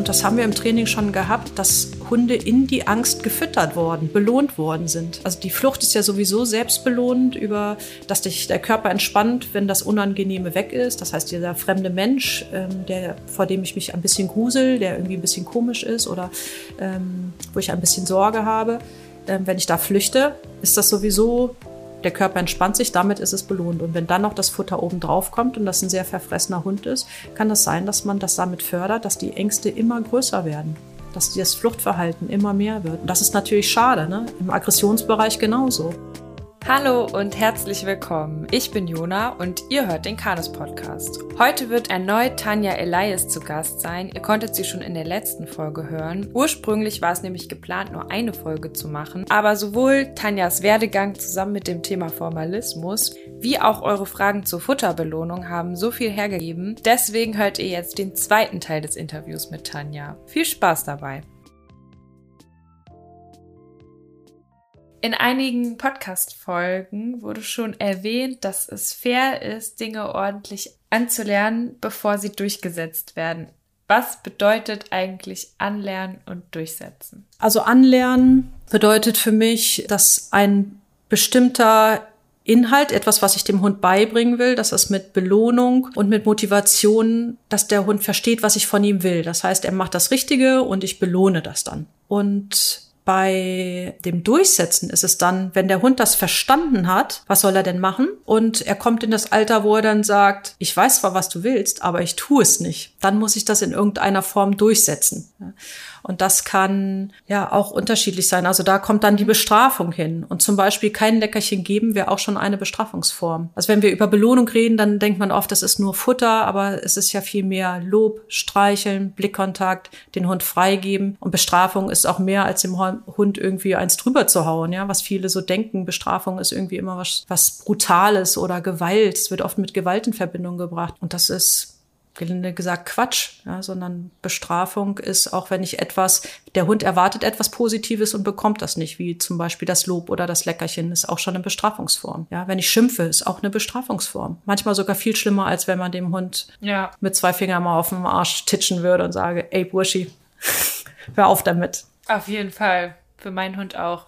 Und das haben wir im Training schon gehabt, dass Hunde in die Angst gefüttert worden, belohnt worden sind. Also die Flucht ist ja sowieso selbstbelohnend über, dass sich der Körper entspannt, wenn das Unangenehme weg ist. Das heißt, dieser fremde Mensch, ähm, der, vor dem ich mich ein bisschen grusel, der irgendwie ein bisschen komisch ist oder ähm, wo ich ein bisschen Sorge habe, ähm, wenn ich da flüchte, ist das sowieso der Körper entspannt sich, damit ist es belohnt. Und wenn dann noch das Futter oben drauf kommt und das ein sehr verfressener Hund ist, kann es das sein, dass man das damit fördert, dass die Ängste immer größer werden. Dass das Fluchtverhalten immer mehr wird. Und das ist natürlich schade, ne? Im Aggressionsbereich genauso. Hallo und herzlich willkommen. Ich bin Jona und ihr hört den Kanus Podcast. Heute wird erneut Tanja Elias zu Gast sein. Ihr konntet sie schon in der letzten Folge hören. Ursprünglich war es nämlich geplant, nur eine Folge zu machen. Aber sowohl Tanjas Werdegang zusammen mit dem Thema Formalismus wie auch eure Fragen zur Futterbelohnung haben so viel hergegeben. Deswegen hört ihr jetzt den zweiten Teil des Interviews mit Tanja. Viel Spaß dabei. In einigen Podcast-Folgen wurde schon erwähnt, dass es fair ist, Dinge ordentlich anzulernen, bevor sie durchgesetzt werden. Was bedeutet eigentlich anlernen und durchsetzen? Also anlernen bedeutet für mich, dass ein bestimmter Inhalt, etwas, was ich dem Hund beibringen will, dass es mit Belohnung und mit Motivation, dass der Hund versteht, was ich von ihm will. Das heißt, er macht das Richtige und ich belohne das dann. Und bei dem Durchsetzen ist es dann, wenn der Hund das verstanden hat, was soll er denn machen? Und er kommt in das Alter, wo er dann sagt, ich weiß zwar, was du willst, aber ich tue es nicht. Dann muss ich das in irgendeiner Form durchsetzen. Und das kann ja auch unterschiedlich sein. Also da kommt dann die Bestrafung hin. Und zum Beispiel kein Leckerchen geben wäre auch schon eine Bestrafungsform. Also wenn wir über Belohnung reden, dann denkt man oft, das ist nur Futter, aber es ist ja viel mehr Lob, Streicheln, Blickkontakt, den Hund freigeben. Und Bestrafung ist auch mehr als dem Hund irgendwie eins drüber zu hauen, ja, was viele so denken. Bestrafung ist irgendwie immer was, was Brutales oder Gewalt. Es wird oft mit Gewalt in Verbindung gebracht. Und das ist gelinde gesagt Quatsch, ja, sondern Bestrafung ist auch, wenn ich etwas, der Hund erwartet etwas Positives und bekommt das nicht, wie zum Beispiel das Lob oder das Leckerchen, ist auch schon eine Bestrafungsform. Ja, wenn ich schimpfe, ist auch eine Bestrafungsform. Manchmal sogar viel schlimmer, als wenn man dem Hund ja. mit zwei Fingern mal auf dem Arsch titschen würde und sage, ey Burschi, hör auf damit. Auf jeden Fall. Für meinen Hund auch.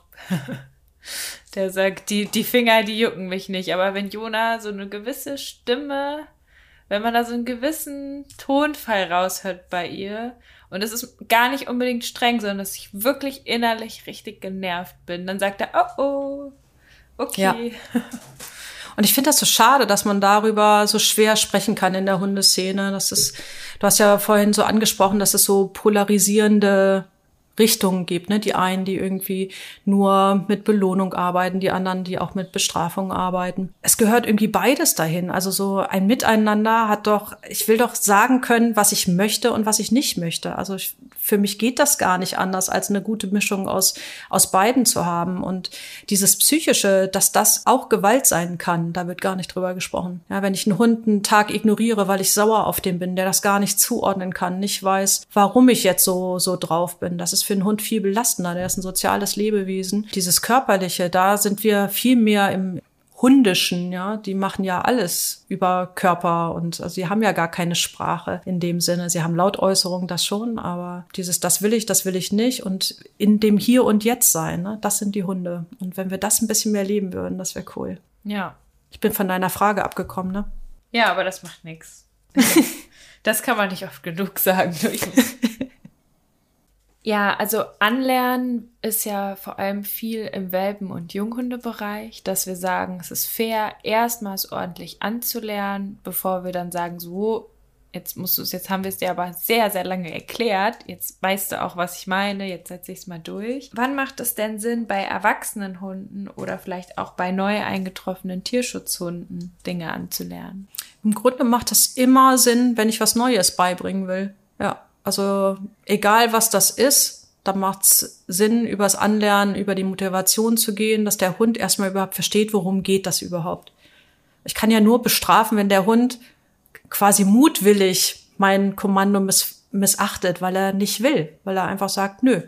Der sagt, die, die Finger, die jucken mich nicht. Aber wenn Jona so eine gewisse Stimme wenn man da so einen gewissen Tonfall raushört bei ihr und es ist gar nicht unbedingt streng, sondern dass ich wirklich innerlich richtig genervt bin, dann sagt er, oh oh, okay. Ja. Und ich finde das so schade, dass man darüber so schwer sprechen kann in der Hundeszene. Das ist, du hast ja vorhin so angesprochen, dass es so polarisierende Richtungen gibt, ne? Die einen, die irgendwie nur mit Belohnung arbeiten, die anderen, die auch mit Bestrafung arbeiten. Es gehört irgendwie beides dahin. Also so ein Miteinander hat doch, ich will doch sagen können, was ich möchte und was ich nicht möchte. Also ich, für mich geht das gar nicht anders, als eine gute Mischung aus, aus beiden zu haben. Und dieses Psychische, dass das auch Gewalt sein kann, da wird gar nicht drüber gesprochen. Ja, wenn ich einen Hund einen Tag ignoriere, weil ich sauer auf den bin, der das gar nicht zuordnen kann, nicht weiß, warum ich jetzt so, so drauf bin, das ist ist für einen Hund viel belastender. Der ist ein soziales Lebewesen. Dieses Körperliche, da sind wir viel mehr im Hundischen, ja, die machen ja alles über Körper und also sie haben ja gar keine Sprache in dem Sinne. Sie haben Lautäußerungen, das schon, aber dieses, das will ich, das will ich nicht und in dem Hier und Jetzt sein, ne, das sind die Hunde. Und wenn wir das ein bisschen mehr leben würden, das wäre cool. Ja. Ich bin von deiner Frage abgekommen, ne? Ja, aber das macht nichts. Das kann man nicht oft genug sagen. Ja, also anlernen ist ja vor allem viel im Welpen- und Junghundebereich, dass wir sagen, es ist fair, erstmals ordentlich anzulernen, bevor wir dann sagen, so, jetzt musst du es, jetzt haben wir es dir aber sehr, sehr lange erklärt, jetzt weißt du auch, was ich meine, jetzt setze ich es mal durch. Wann macht es denn Sinn, bei erwachsenen Hunden oder vielleicht auch bei neu eingetroffenen Tierschutzhunden Dinge anzulernen? Im Grunde macht es immer Sinn, wenn ich was Neues beibringen will. Ja. Also egal was das ist, da macht's Sinn, übers Anlernen, über die Motivation zu gehen, dass der Hund erstmal überhaupt versteht, worum geht das überhaupt. Ich kann ja nur bestrafen, wenn der Hund quasi mutwillig mein Kommando miss missachtet, weil er nicht will, weil er einfach sagt, nö,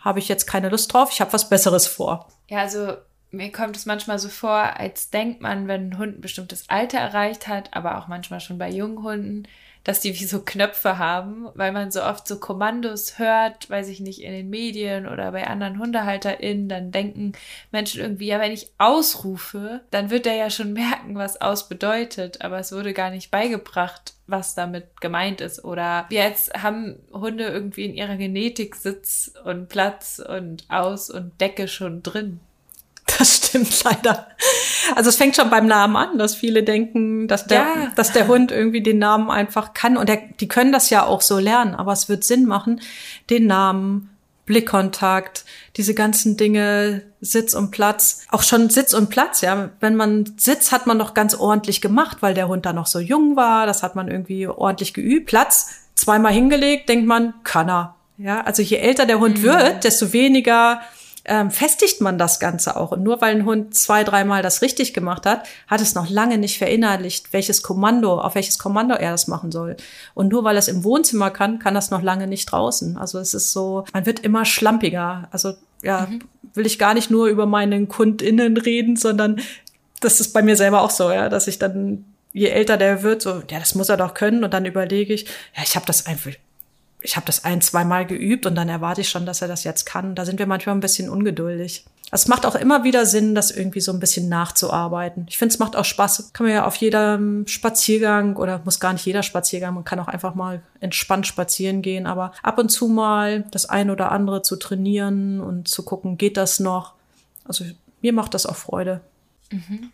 habe ich jetzt keine Lust drauf, ich habe was Besseres vor. Ja, also mir kommt es manchmal so vor, als denkt man, wenn ein Hund ein bestimmtes Alter erreicht hat, aber auch manchmal schon bei jungen Hunden, dass die wie so Knöpfe haben, weil man so oft so Kommandos hört, weiß ich nicht, in den Medien oder bei anderen HundehalterInnen, dann denken Menschen irgendwie, ja, wenn ich ausrufe, dann wird der ja schon merken, was aus bedeutet, aber es wurde gar nicht beigebracht, was damit gemeint ist. Oder jetzt haben Hunde irgendwie in ihrer Genetik Sitz und Platz und Aus und Decke schon drin. Das stimmt leider. Also es fängt schon beim Namen an, dass viele denken, dass der, ja. dass der Hund irgendwie den Namen einfach kann. Und der, die können das ja auch so lernen, aber es wird Sinn machen, den Namen, Blickkontakt, diese ganzen Dinge, Sitz und Platz, auch schon Sitz und Platz, ja. Wenn man Sitz hat man noch ganz ordentlich gemacht, weil der Hund da noch so jung war, das hat man irgendwie ordentlich geübt. Platz, zweimal hingelegt, denkt man, kann er. Ja, also je älter der Hund mhm. wird, desto weniger ähm, festigt man das Ganze auch. Und nur weil ein Hund zwei, dreimal das richtig gemacht hat, hat es noch lange nicht verinnerlicht, welches Kommando, auf welches Kommando er das machen soll. Und nur weil er es im Wohnzimmer kann, kann das noch lange nicht draußen. Also es ist so, man wird immer schlampiger. Also ja, mhm. will ich gar nicht nur über meinen KundInnen reden, sondern das ist bei mir selber auch so, ja, dass ich dann je älter der wird, so, ja, das muss er doch können. Und dann überlege ich, ja, ich habe das einfach, ich habe das ein, zweimal geübt und dann erwarte ich schon, dass er das jetzt kann. Da sind wir manchmal ein bisschen ungeduldig. Es macht auch immer wieder Sinn, das irgendwie so ein bisschen nachzuarbeiten. Ich finde, es macht auch Spaß. Kann man ja auf jedem Spaziergang oder muss gar nicht jeder Spaziergang, man kann auch einfach mal entspannt spazieren gehen, aber ab und zu mal das ein oder andere zu trainieren und zu gucken, geht das noch? Also mir macht das auch Freude. Mhm.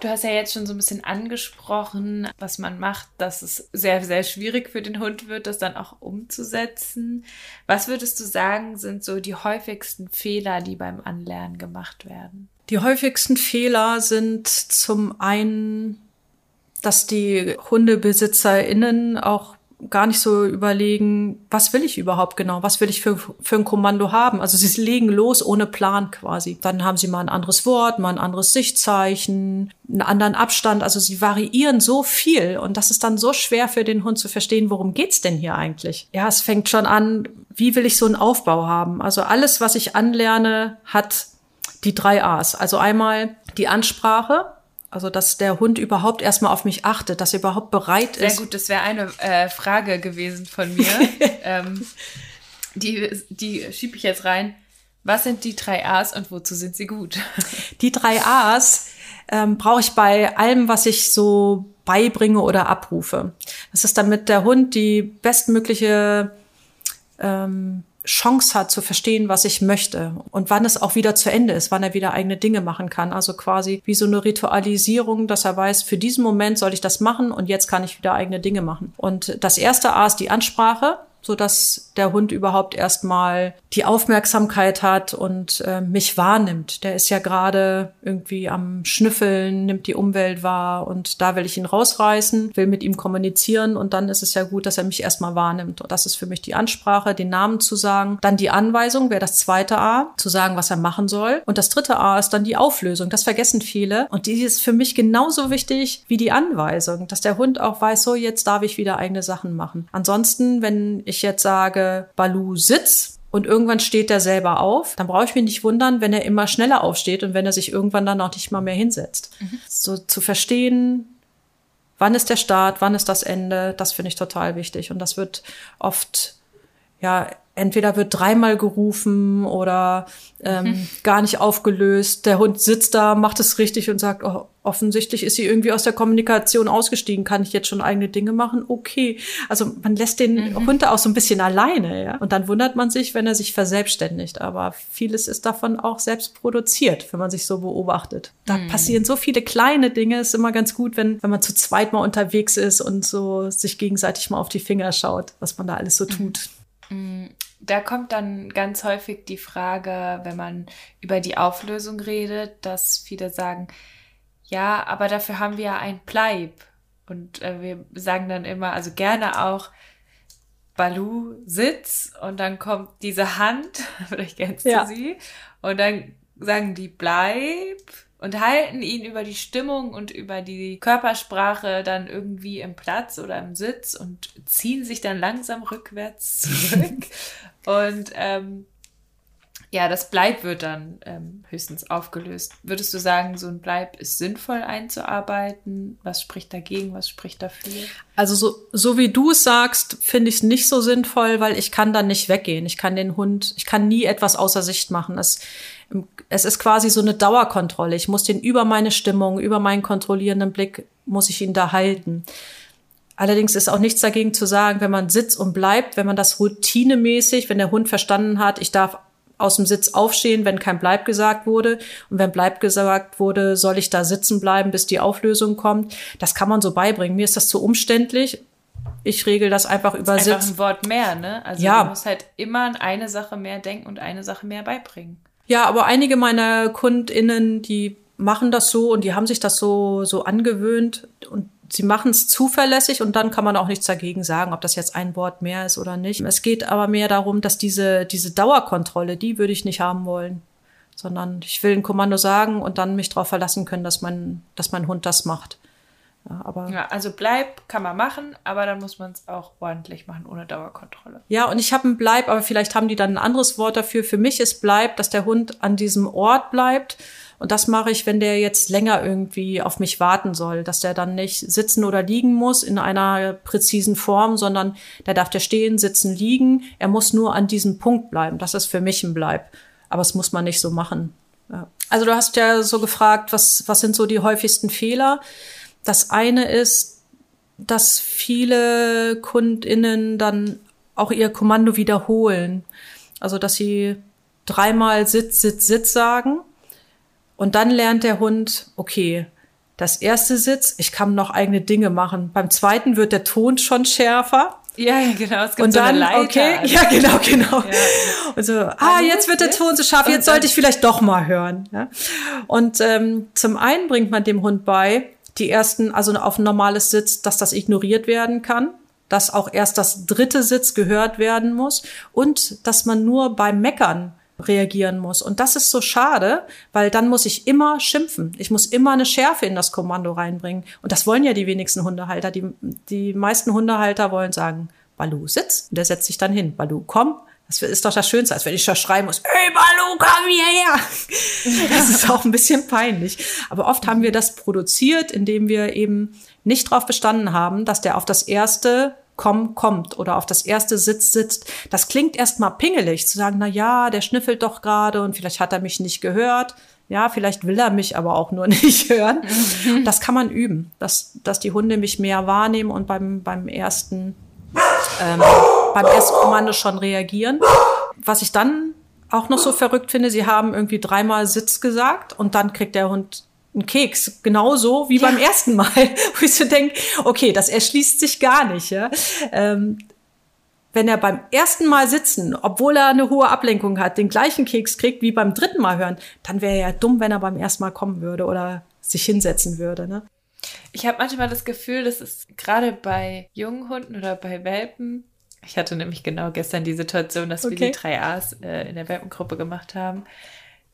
Du hast ja jetzt schon so ein bisschen angesprochen, was man macht, dass es sehr, sehr schwierig für den Hund wird, das dann auch umzusetzen. Was würdest du sagen, sind so die häufigsten Fehler, die beim Anlernen gemacht werden? Die häufigsten Fehler sind zum einen, dass die HundebesitzerInnen auch gar nicht so überlegen, was will ich überhaupt genau, was will ich für, für ein Kommando haben. Also sie legen los ohne Plan quasi. Dann haben sie mal ein anderes Wort, mal ein anderes Sichtzeichen, einen anderen Abstand. Also sie variieren so viel und das ist dann so schwer für den Hund zu verstehen, worum geht's denn hier eigentlich? Ja, es fängt schon an, wie will ich so einen Aufbau haben? Also alles, was ich anlerne, hat die drei A's. Also einmal die Ansprache, also, dass der Hund überhaupt erstmal auf mich achtet, dass er überhaupt bereit Sehr ist. Sehr gut, das wäre eine äh, Frage gewesen von mir. ähm, die die schiebe ich jetzt rein. Was sind die drei A's und wozu sind sie gut? Die drei A's ähm, brauche ich bei allem, was ich so beibringe oder abrufe. Das ist damit der Hund die bestmögliche ähm, Chance hat zu verstehen, was ich möchte und wann es auch wieder zu Ende ist, wann er wieder eigene Dinge machen kann. Also quasi wie so eine Ritualisierung, dass er weiß, für diesen Moment soll ich das machen und jetzt kann ich wieder eigene Dinge machen. Und das erste A ist die Ansprache so dass der Hund überhaupt erstmal die Aufmerksamkeit hat und äh, mich wahrnimmt. Der ist ja gerade irgendwie am Schnüffeln, nimmt die Umwelt wahr und da will ich ihn rausreißen, will mit ihm kommunizieren und dann ist es ja gut, dass er mich erstmal wahrnimmt. Und das ist für mich die Ansprache, den Namen zu sagen. Dann die Anweisung wäre das zweite A, zu sagen, was er machen soll. Und das dritte A ist dann die Auflösung. Das vergessen viele und die ist für mich genauso wichtig wie die Anweisung, dass der Hund auch weiß, so jetzt darf ich wieder eigene Sachen machen. Ansonsten, wenn ich jetzt sage, Balu sitz, und irgendwann steht er selber auf, dann brauche ich mich nicht wundern, wenn er immer schneller aufsteht und wenn er sich irgendwann dann auch nicht mal mehr hinsetzt. Mhm. So zu verstehen, wann ist der Start, wann ist das Ende, das finde ich total wichtig. Und das wird oft, ja, entweder wird dreimal gerufen oder ähm, mhm. gar nicht aufgelöst. Der Hund sitzt da, macht es richtig und sagt, oh, offensichtlich ist sie irgendwie aus der Kommunikation ausgestiegen. Kann ich jetzt schon eigene Dinge machen? Okay. Also man lässt den mhm. Hund auch so ein bisschen alleine, ja. Und dann wundert man sich, wenn er sich verselbstständigt. Aber vieles ist davon auch selbst produziert, wenn man sich so beobachtet. Da mhm. passieren so viele kleine Dinge. Ist immer ganz gut, wenn, wenn man zu zweit mal unterwegs ist und so sich gegenseitig mal auf die Finger schaut, was man da alles so tut. Mhm da kommt dann ganz häufig die Frage, wenn man über die Auflösung redet, dass viele sagen, ja, aber dafür haben wir ja ein Bleib. Und äh, wir sagen dann immer, also gerne auch Balu Sitz und dann kommt diese Hand, vielleicht kennst ja. du sie, und dann sagen die Bleib und halten ihn über die Stimmung und über die Körpersprache dann irgendwie im Platz oder im Sitz und ziehen sich dann langsam rückwärts zurück. und ähm, Ja, das Bleib wird dann ähm, höchstens aufgelöst. Würdest du sagen, so ein Bleib ist sinnvoll einzuarbeiten? Was spricht dagegen? Was spricht dafür? Also so, so wie du es sagst, finde ich es nicht so sinnvoll, weil ich kann dann nicht weggehen. Ich kann den Hund, ich kann nie etwas außer Sicht machen. Es, es ist quasi so eine Dauerkontrolle. Ich muss den über meine Stimmung, über meinen kontrollierenden Blick, muss ich ihn da halten. Allerdings ist auch nichts dagegen zu sagen, wenn man sitzt und bleibt, wenn man das routinemäßig, wenn der Hund verstanden hat, ich darf aus dem Sitz aufstehen, wenn kein Bleib gesagt wurde. Und wenn Bleib gesagt wurde, soll ich da sitzen bleiben, bis die Auflösung kommt. Das kann man so beibringen. Mir ist das zu umständlich. Ich regel das einfach über ist Einfach ein Wort mehr, ne? Also ja. du musst halt immer an eine Sache mehr denken und eine Sache mehr beibringen. Ja, aber einige meiner KundInnen, die machen das so und die haben sich das so, so angewöhnt und sie machen es zuverlässig und dann kann man auch nichts dagegen sagen, ob das jetzt ein Wort mehr ist oder nicht. Es geht aber mehr darum, dass diese, diese Dauerkontrolle, die würde ich nicht haben wollen. Sondern ich will ein Kommando sagen und dann mich darauf verlassen können, dass mein, dass mein Hund das macht. Ja, aber ja, also Bleib kann man machen, aber dann muss man es auch ordentlich machen, ohne Dauerkontrolle. Ja, und ich habe ein Bleib, aber vielleicht haben die dann ein anderes Wort dafür. Für mich ist Bleib, dass der Hund an diesem Ort bleibt und das mache ich, wenn der jetzt länger irgendwie auf mich warten soll, dass der dann nicht sitzen oder liegen muss in einer präzisen Form, sondern der darf der stehen, sitzen, liegen. Er muss nur an diesem Punkt bleiben. Das ist für mich ein Bleib. Aber es muss man nicht so machen. Ja. Also du hast ja so gefragt, was, was sind so die häufigsten Fehler? Das eine ist, dass viele KundInnen dann auch ihr Kommando wiederholen. Also, dass sie dreimal Sitz, Sitz, Sitz sagen und dann lernt der Hund, okay, das erste Sitz, ich kann noch eigene Dinge machen. Beim zweiten wird der Ton schon schärfer. Ja, genau. Es gibt und so dann, Leiter, okay, ja, genau, genau. Ja. Und so, ah, jetzt wird der Ton so scharf, jetzt sollte ich vielleicht doch mal hören. Ja? Und ähm, zum einen bringt man dem Hund bei, die ersten, also auf ein normales Sitz, dass das ignoriert werden kann, dass auch erst das dritte Sitz gehört werden muss und dass man nur beim Meckern reagieren muss. Und das ist so schade, weil dann muss ich immer schimpfen. Ich muss immer eine Schärfe in das Kommando reinbringen. Und das wollen ja die wenigsten Hundehalter. Die, die meisten Hundehalter wollen sagen, Balu, sitz. Und der setzt sich dann hin. Balu, komm. Das ist doch das Schönste, als wenn ich da schreien muss, hey Balu, komm hierher. Das ist auch ein bisschen peinlich. Aber oft haben wir das produziert, indem wir eben nicht darauf bestanden haben, dass der auf das erste komm, kommt oder auf das erste Sitz sitzt. Das klingt erstmal pingelig, zu sagen, na ja, der schnüffelt doch gerade und vielleicht hat er mich nicht gehört. Ja, vielleicht will er mich aber auch nur nicht hören. Mhm. Das kann man üben, dass, dass die Hunde mich mehr wahrnehmen und beim, beim ersten, ähm, beim ersten Kommando schon reagieren. Was ich dann auch noch so verrückt finde, sie haben irgendwie dreimal Sitz gesagt und dann kriegt der Hund ein Keks, genauso wie ja. beim ersten Mal, wo ich so denke, okay, das erschließt sich gar nicht. Ja? Ähm, wenn er beim ersten Mal sitzen, obwohl er eine hohe Ablenkung hat, den gleichen Keks kriegt wie beim dritten Mal hören, dann wäre er ja dumm, wenn er beim ersten Mal kommen würde oder sich hinsetzen würde. Ne? Ich habe manchmal das Gefühl, dass es gerade bei jungen Hunden oder bei Welpen, ich hatte nämlich genau gestern die Situation, dass okay. wir die drei A's äh, in der Welpengruppe gemacht haben,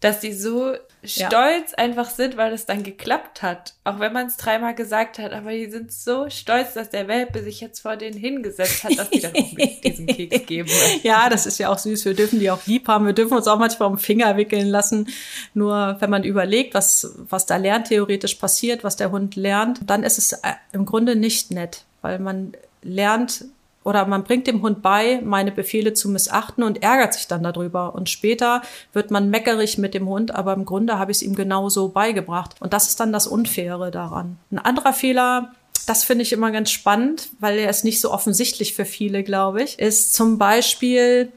dass die so stolz ja. einfach sind, weil es dann geklappt hat. Auch wenn man es dreimal gesagt hat, aber die sind so stolz, dass der Welpe sich jetzt vor denen hingesetzt hat, dass die dann unbedingt diesen Keks geben. Ja, das ist ja auch süß. Wir dürfen die auch lieb haben. Wir dürfen uns auch manchmal um Finger wickeln lassen. Nur wenn man überlegt, was, was da lerntheoretisch passiert, was der Hund lernt, dann ist es äh, im Grunde nicht nett, weil man lernt oder man bringt dem Hund bei, meine Befehle zu missachten und ärgert sich dann darüber. Und später wird man meckerig mit dem Hund, aber im Grunde habe ich es ihm genauso beigebracht. Und das ist dann das Unfaire daran. Ein anderer Fehler, das finde ich immer ganz spannend, weil er ist nicht so offensichtlich für viele, glaube ich, ist zum Beispiel,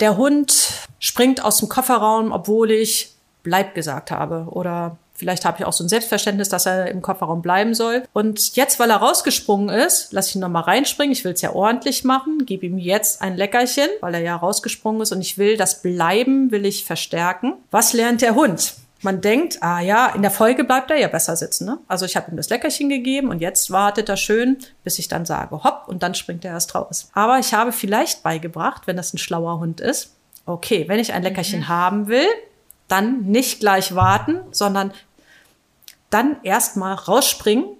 der Hund springt aus dem Kofferraum, obwohl ich bleib gesagt habe oder Vielleicht habe ich auch so ein Selbstverständnis, dass er im Kofferraum bleiben soll. Und jetzt, weil er rausgesprungen ist, lasse ich ihn nochmal reinspringen. Ich will es ja ordentlich machen, gebe ihm jetzt ein Leckerchen, weil er ja rausgesprungen ist und ich will das Bleiben, will ich verstärken. Was lernt der Hund? Man denkt, ah ja, in der Folge bleibt er ja besser sitzen. Ne? Also ich habe ihm das Leckerchen gegeben und jetzt wartet er schön, bis ich dann sage, hopp, und dann springt er erst raus. Aber ich habe vielleicht beigebracht, wenn das ein schlauer Hund ist, okay, wenn ich ein Leckerchen mhm. haben will, dann nicht gleich warten, sondern dann erstmal rausspringen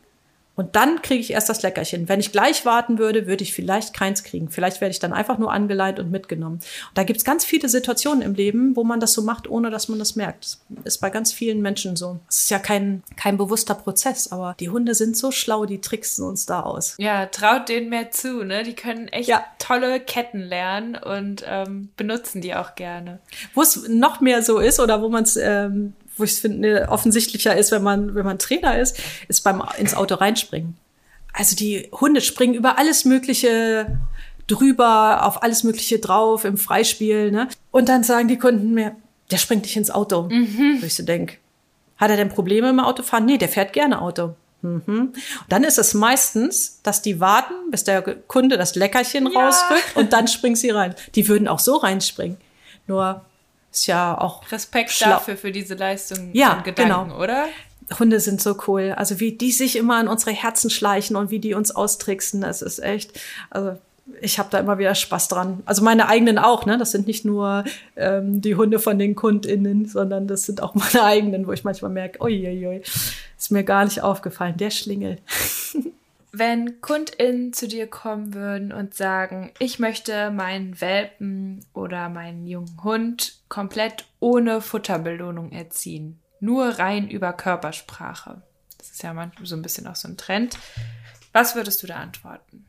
Und dann kriege ich erst das Leckerchen. Wenn ich gleich warten würde, würde ich vielleicht keins kriegen. Vielleicht werde ich dann einfach nur angeleint und mitgenommen. Und da gibt es ganz viele Situationen im Leben, wo man das so macht, ohne dass man das merkt. Das ist bei ganz vielen Menschen so. Es ist ja kein, kein bewusster Prozess, aber die Hunde sind so schlau, die tricksen uns da aus. Ja, traut denen mehr zu, ne? Die können echt ja. tolle Ketten lernen und ähm, benutzen die auch gerne. Wo es noch mehr so ist oder wo man es ähm, wo ich finde, offensichtlicher ist, wenn man, wenn man Trainer ist, ist beim ins Auto reinspringen. Also die Hunde springen über alles Mögliche drüber, auf alles Mögliche drauf im Freispiel, ne? Und dann sagen die Kunden mir, der springt nicht ins Auto. Mhm. Wo ich so denk, hat er denn Probleme im Autofahren? Nee, der fährt gerne Auto. Mhm. Und dann ist es meistens, dass die warten, bis der Kunde das Leckerchen ja. rausrückt und dann springen sie rein. Die würden auch so reinspringen. Nur ist ja auch Respekt dafür für diese Leistung ja, und Gedanken, genau. oder? Hunde sind so cool. Also wie die sich immer an unsere Herzen schleichen und wie die uns austricksen, das ist echt. Also ich habe da immer wieder Spaß dran. Also meine eigenen auch, ne? Das sind nicht nur ähm, die Hunde von den KundInnen, sondern das sind auch meine eigenen, wo ich manchmal merke, uiuiui, ist mir gar nicht aufgefallen, der Schlingel. Wenn KundInnen zu dir kommen würden und sagen, ich möchte meinen Welpen oder meinen jungen Hund komplett ohne Futterbelohnung erziehen, nur rein über Körpersprache. Das ist ja manchmal so ein bisschen auch so ein Trend. Was würdest du da antworten?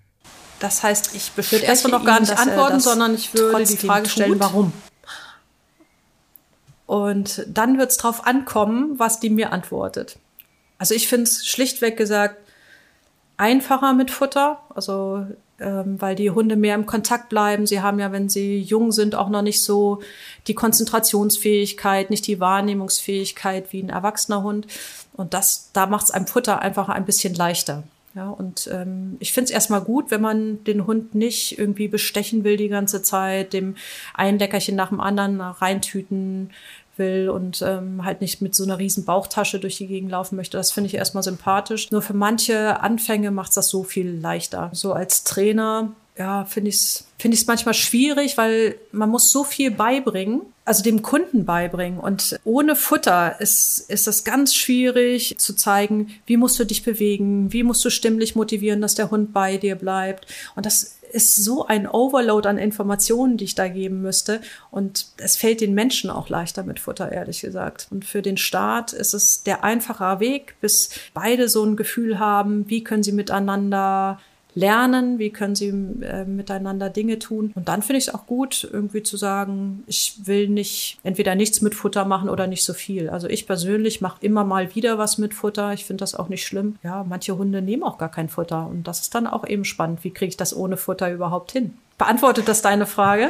Das heißt, ich würde erstmal noch gar nicht antworten, sondern ich würde die Frage stellen, warum. Und dann wird es darauf ankommen, was die mir antwortet. Also ich finde es schlichtweg gesagt einfacher mit Futter, also ähm, weil die Hunde mehr im Kontakt bleiben. Sie haben ja, wenn sie jung sind, auch noch nicht so die Konzentrationsfähigkeit, nicht die Wahrnehmungsfähigkeit wie ein erwachsener Hund. Und das, da macht es einem Futter einfach ein bisschen leichter. Ja, und ähm, ich finde es erstmal gut, wenn man den Hund nicht irgendwie bestechen will die ganze Zeit, dem ein Leckerchen nach dem anderen reintüten will und ähm, halt nicht mit so einer riesen Bauchtasche durch die Gegend laufen möchte. Das finde ich erstmal sympathisch. Nur für manche Anfänge macht es das so viel leichter. So als Trainer ja, finde ich es finde ich manchmal schwierig, weil man muss so viel beibringen, also dem Kunden beibringen. Und ohne Futter ist, ist das ganz schwierig zu zeigen, wie musst du dich bewegen, wie musst du stimmlich motivieren, dass der Hund bei dir bleibt. Und das ist so ein Overload an Informationen, die ich da geben müsste. Und es fällt den Menschen auch leichter mit Futter, ehrlich gesagt. Und für den Staat ist es der einfache Weg, bis beide so ein Gefühl haben, wie können sie miteinander lernen, wie können sie äh, miteinander Dinge tun. Und dann finde ich es auch gut, irgendwie zu sagen, ich will nicht entweder nichts mit Futter machen oder nicht so viel. Also ich persönlich mache immer mal wieder was mit Futter. Ich finde das auch nicht schlimm. Ja, manche Hunde nehmen auch gar kein Futter. Und das ist dann auch eben spannend. Wie kriege ich das ohne Futter überhaupt hin? Beantwortet das deine Frage?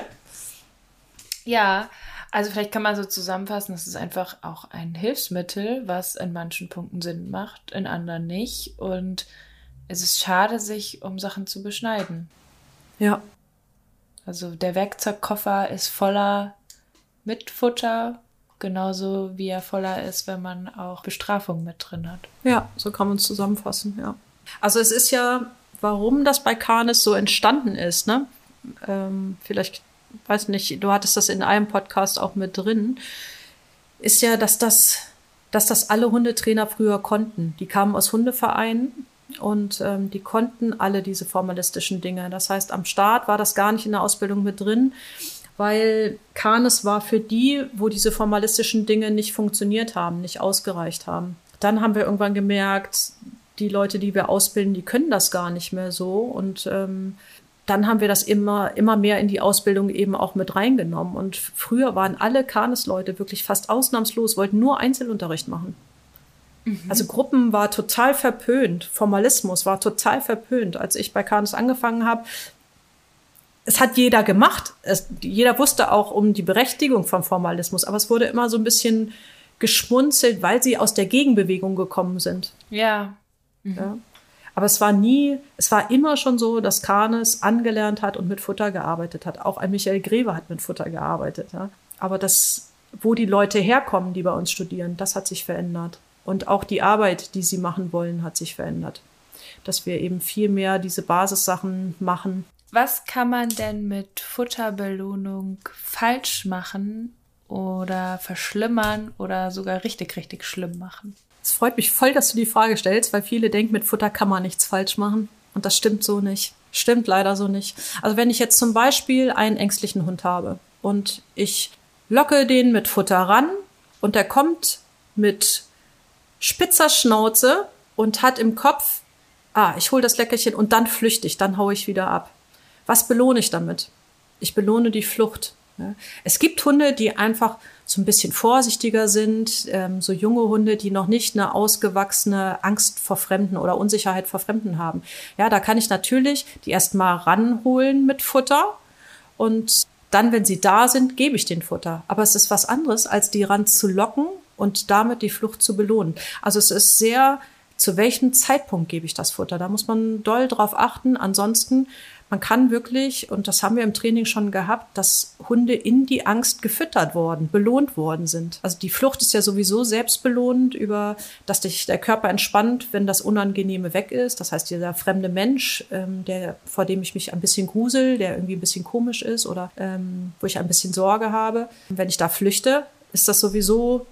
Ja, also vielleicht kann man so zusammenfassen, das ist einfach auch ein Hilfsmittel, was in manchen Punkten Sinn macht, in anderen nicht. Und es ist schade, sich um Sachen zu beschneiden. Ja. Also der Werkzeugkoffer ist voller mit Futter, genauso wie er voller ist, wenn man auch Bestrafung mit drin hat. Ja, so kann man es zusammenfassen, ja. Also es ist ja, warum das bei Canis so entstanden ist, ne? Ähm, vielleicht, weiß nicht, du hattest das in einem Podcast auch mit drin, ist ja, dass das, dass das alle Hundetrainer früher konnten. Die kamen aus Hundevereinen und ähm, die konnten alle diese formalistischen Dinge. Das heißt, am Start war das gar nicht in der Ausbildung mit drin, weil Kanes war für die, wo diese formalistischen Dinge nicht funktioniert haben, nicht ausgereicht haben. Dann haben wir irgendwann gemerkt, die Leute, die wir ausbilden, die können das gar nicht mehr so. Und ähm, dann haben wir das immer, immer mehr in die Ausbildung eben auch mit reingenommen. Und früher waren alle Kanes-Leute wirklich fast ausnahmslos, wollten nur Einzelunterricht machen. Mhm. Also Gruppen war total verpönt. Formalismus war total verpönt. Als ich bei Canus angefangen habe, es hat jeder gemacht. Es, jeder wusste auch um die Berechtigung vom Formalismus, aber es wurde immer so ein bisschen geschmunzelt, weil sie aus der Gegenbewegung gekommen sind. Ja. Mhm. ja. Aber es war nie, es war immer schon so, dass Kahnes angelernt hat und mit Futter gearbeitet hat. Auch ein Michael Greve hat mit Futter gearbeitet. Ja. Aber das, wo die Leute herkommen, die bei uns studieren, das hat sich verändert. Und auch die Arbeit, die sie machen wollen, hat sich verändert. Dass wir eben viel mehr diese Basissachen machen. Was kann man denn mit Futterbelohnung falsch machen oder verschlimmern oder sogar richtig, richtig schlimm machen? Es freut mich voll, dass du die Frage stellst, weil viele denken, mit Futter kann man nichts falsch machen. Und das stimmt so nicht. Stimmt leider so nicht. Also wenn ich jetzt zum Beispiel einen ängstlichen Hund habe und ich locke den mit Futter ran und der kommt mit spitzer Schnauze und hat im Kopf, ah, ich hole das Leckerchen und dann flüchte ich, dann haue ich wieder ab. Was belohne ich damit? Ich belohne die Flucht. Es gibt Hunde, die einfach so ein bisschen vorsichtiger sind, ähm, so junge Hunde, die noch nicht eine ausgewachsene Angst vor Fremden oder Unsicherheit vor Fremden haben. Ja, da kann ich natürlich die erstmal ranholen mit Futter und dann, wenn sie da sind, gebe ich den Futter. Aber es ist was anderes, als die ran zu locken und damit die Flucht zu belohnen. Also es ist sehr, zu welchem Zeitpunkt gebe ich das Futter? Da muss man doll drauf achten. Ansonsten man kann wirklich, und das haben wir im Training schon gehabt, dass Hunde in die Angst gefüttert worden, belohnt worden sind. Also die Flucht ist ja sowieso selbstbelohnend über, dass sich der Körper entspannt, wenn das Unangenehme weg ist. Das heißt, dieser fremde Mensch, ähm, der, vor dem ich mich ein bisschen grusel, der irgendwie ein bisschen komisch ist oder ähm, wo ich ein bisschen Sorge habe, wenn ich da flüchte, ist das sowieso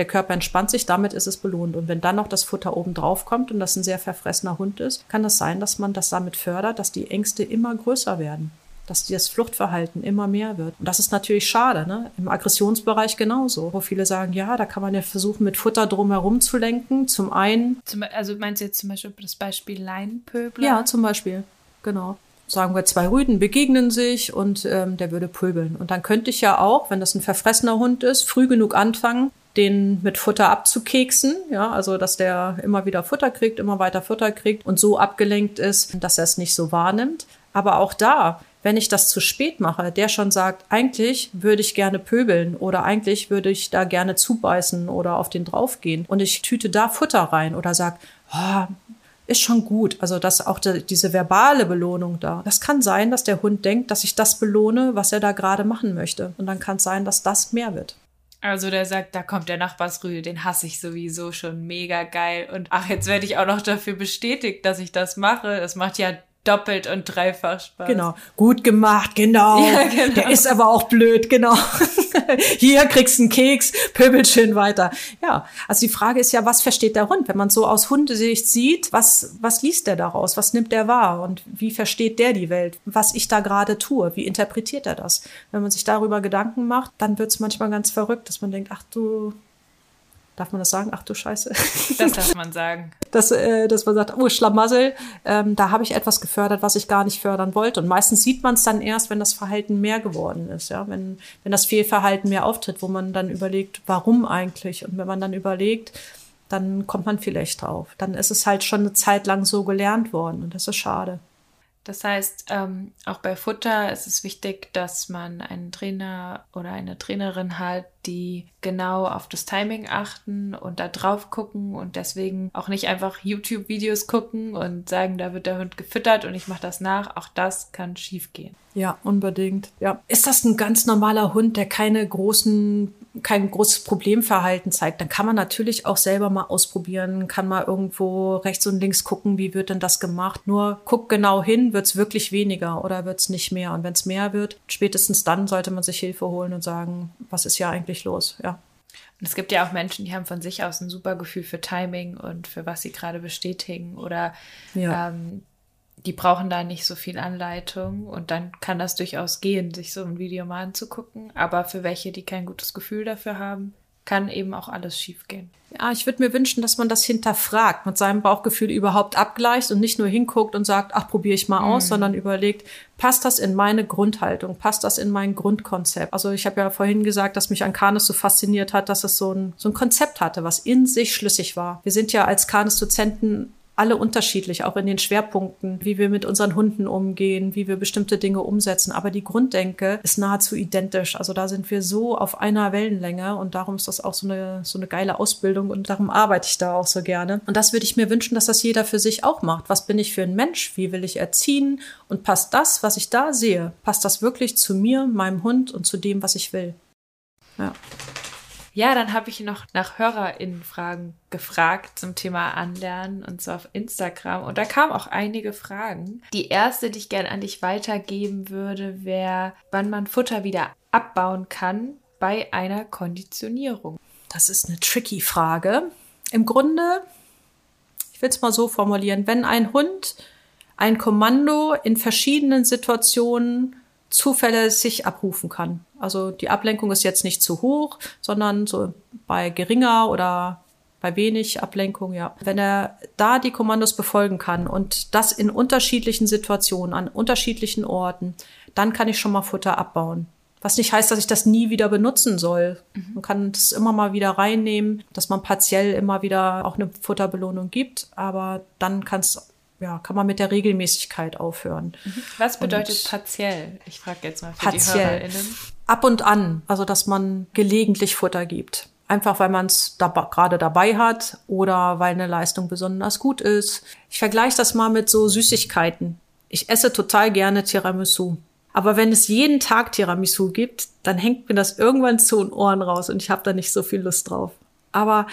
der Körper entspannt sich, damit ist es belohnt. Und wenn dann noch das Futter oben drauf kommt und das ein sehr verfressener Hund ist, kann es das sein, dass man das damit fördert, dass die Ängste immer größer werden dass das Fluchtverhalten immer mehr wird. Und das ist natürlich schade, ne? Im Aggressionsbereich genauso, wo viele sagen, ja, da kann man ja versuchen, mit Futter drumherum zu lenken. Zum einen. Zum, also meinst du jetzt zum Beispiel das Beispiel Leinenpöbler? Ja, zum Beispiel, genau sagen wir, zwei Rüden begegnen sich und ähm, der würde pöbeln. Und dann könnte ich ja auch, wenn das ein verfressener Hund ist, früh genug anfangen, den mit Futter abzukeksen, ja, also dass der immer wieder Futter kriegt, immer weiter Futter kriegt und so abgelenkt ist, dass er es nicht so wahrnimmt. Aber auch da, wenn ich das zu spät mache, der schon sagt, eigentlich würde ich gerne pöbeln oder eigentlich würde ich da gerne zubeißen oder auf den draufgehen und ich tüte da Futter rein oder sag, oh, ist schon gut. Also dass auch die, diese verbale Belohnung da. Das kann sein, dass der Hund denkt, dass ich das belohne, was er da gerade machen möchte. Und dann kann es sein, dass das mehr wird. Also der sagt, da kommt der Nachbarsrüde, den hasse ich sowieso schon mega geil. Und ach, jetzt werde ich auch noch dafür bestätigt, dass ich das mache. Das macht ja doppelt und dreifach Spaß. Genau. Gut gemacht, genau. Ja, genau. Der ist aber auch blöd, genau. Hier kriegst du einen Keks, pöbelt schön weiter. Ja, also die Frage ist ja, was versteht der Hund? Wenn man so aus Hundesicht sieht, was, was liest der daraus? Was nimmt der wahr? Und wie versteht der die Welt? Was ich da gerade tue? Wie interpretiert er das? Wenn man sich darüber Gedanken macht, dann wird es manchmal ganz verrückt, dass man denkt, ach du Darf man das sagen? Ach du Scheiße. Das darf man sagen. dass, äh, dass man sagt, oh Schlamassel, ähm, da habe ich etwas gefördert, was ich gar nicht fördern wollte. Und meistens sieht man es dann erst, wenn das Verhalten mehr geworden ist, ja, wenn, wenn das Fehlverhalten mehr auftritt, wo man dann überlegt, warum eigentlich? Und wenn man dann überlegt, dann kommt man vielleicht drauf. Dann ist es halt schon eine Zeit lang so gelernt worden und das ist schade. Das heißt, ähm, auch bei Futter ist es wichtig, dass man einen Trainer oder eine Trainerin hat, die genau auf das Timing achten und da drauf gucken und deswegen auch nicht einfach YouTube-Videos gucken und sagen, da wird der Hund gefüttert und ich mache das nach. Auch das kann schiefgehen. Ja, unbedingt. Ja. Ist das ein ganz normaler Hund, der keine großen kein großes Problemverhalten zeigt, dann kann man natürlich auch selber mal ausprobieren, kann mal irgendwo rechts und links gucken, wie wird denn das gemacht. Nur guck genau hin, wird es wirklich weniger oder wird es nicht mehr? Und wenn es mehr wird, spätestens dann sollte man sich Hilfe holen und sagen, was ist ja eigentlich los? Ja. Und es gibt ja auch Menschen, die haben von sich aus ein super Gefühl für Timing und für was sie gerade bestätigen oder ja. ähm, die brauchen da nicht so viel Anleitung und dann kann das durchaus gehen, sich so ein Video mal anzugucken. Aber für welche, die kein gutes Gefühl dafür haben, kann eben auch alles schiefgehen. Ja, ich würde mir wünschen, dass man das hinterfragt, mit seinem Bauchgefühl überhaupt abgleicht und nicht nur hinguckt und sagt, ach, probiere ich mal aus, mhm. sondern überlegt, passt das in meine Grundhaltung, passt das in mein Grundkonzept? Also ich habe ja vorhin gesagt, dass mich an Kanis so fasziniert hat, dass es so ein, so ein Konzept hatte, was in sich schlüssig war. Wir sind ja als Kanis-Dozenten alle unterschiedlich, auch in den Schwerpunkten, wie wir mit unseren Hunden umgehen, wie wir bestimmte Dinge umsetzen. Aber die Grunddenke ist nahezu identisch. Also da sind wir so auf einer Wellenlänge und darum ist das auch so eine, so eine geile Ausbildung und darum arbeite ich da auch so gerne. Und das würde ich mir wünschen, dass das jeder für sich auch macht. Was bin ich für ein Mensch? Wie will ich erziehen? Und passt das, was ich da sehe, passt das wirklich zu mir, meinem Hund und zu dem, was ich will? Ja. Ja, dann habe ich noch nach HörerInnenfragen gefragt zum Thema Anlernen und zwar auf Instagram. Und da kamen auch einige Fragen. Die erste, die ich gerne an dich weitergeben würde, wäre, wann man Futter wieder abbauen kann bei einer Konditionierung. Das ist eine tricky Frage. Im Grunde, ich will es mal so formulieren, wenn ein Hund ein Kommando in verschiedenen Situationen zuverlässig abrufen kann. Also die Ablenkung ist jetzt nicht zu hoch, sondern so bei geringer oder bei wenig Ablenkung, ja. Wenn er da die Kommandos befolgen kann und das in unterschiedlichen Situationen, an unterschiedlichen Orten, dann kann ich schon mal Futter abbauen. Was nicht heißt, dass ich das nie wieder benutzen soll. Mhm. Man kann das immer mal wieder reinnehmen, dass man partiell immer wieder auch eine Futterbelohnung gibt, aber dann kann es ja, kann man mit der Regelmäßigkeit aufhören. Mhm. Was bedeutet und partiell? Ich frage jetzt mal für partiell. die HörerInnen. Ab und an, also dass man gelegentlich Futter gibt. Einfach weil man es da, gerade dabei hat oder weil eine Leistung besonders gut ist. Ich vergleiche das mal mit so Süßigkeiten. Ich esse total gerne Tiramisu. Aber wenn es jeden Tag Tiramisu gibt, dann hängt mir das irgendwann zu den Ohren raus und ich habe da nicht so viel Lust drauf. Aber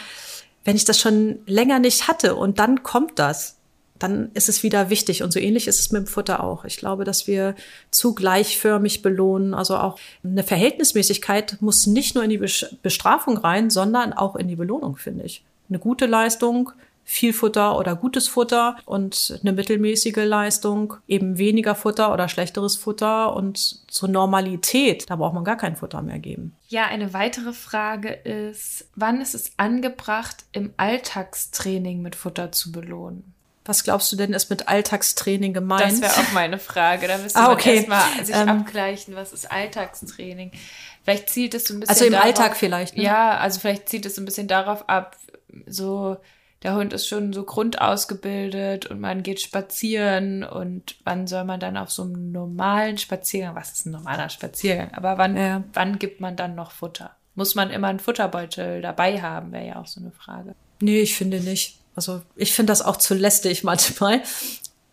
wenn ich das schon länger nicht hatte und dann kommt das, dann ist es wieder wichtig. Und so ähnlich ist es mit dem Futter auch. Ich glaube, dass wir zu gleichförmig belohnen. Also auch eine Verhältnismäßigkeit muss nicht nur in die Bestrafung rein, sondern auch in die Belohnung, finde ich. Eine gute Leistung, viel Futter oder gutes Futter und eine mittelmäßige Leistung, eben weniger Futter oder schlechteres Futter und zur Normalität, da braucht man gar kein Futter mehr geben. Ja, eine weitere Frage ist, wann ist es angebracht, im Alltagstraining mit Futter zu belohnen? Was glaubst du denn, ist mit Alltagstraining gemeint? Das wäre auch meine Frage. Da müsste ah, okay. man erstmal sich ähm, abgleichen, was ist Alltagstraining. Vielleicht zielt es so ein bisschen. Also im darauf, Alltag vielleicht. Ne? Ja, also vielleicht zielt es ein bisschen darauf ab, so der Hund ist schon so grundausgebildet und man geht spazieren und wann soll man dann auf so einem normalen Spaziergang, was ist ein normaler Spaziergang, aber wann, ja. wann gibt man dann noch Futter? Muss man immer einen Futterbeutel dabei haben, wäre ja auch so eine Frage. Nee, ich finde nicht. Also ich finde das auch zu lästig manchmal.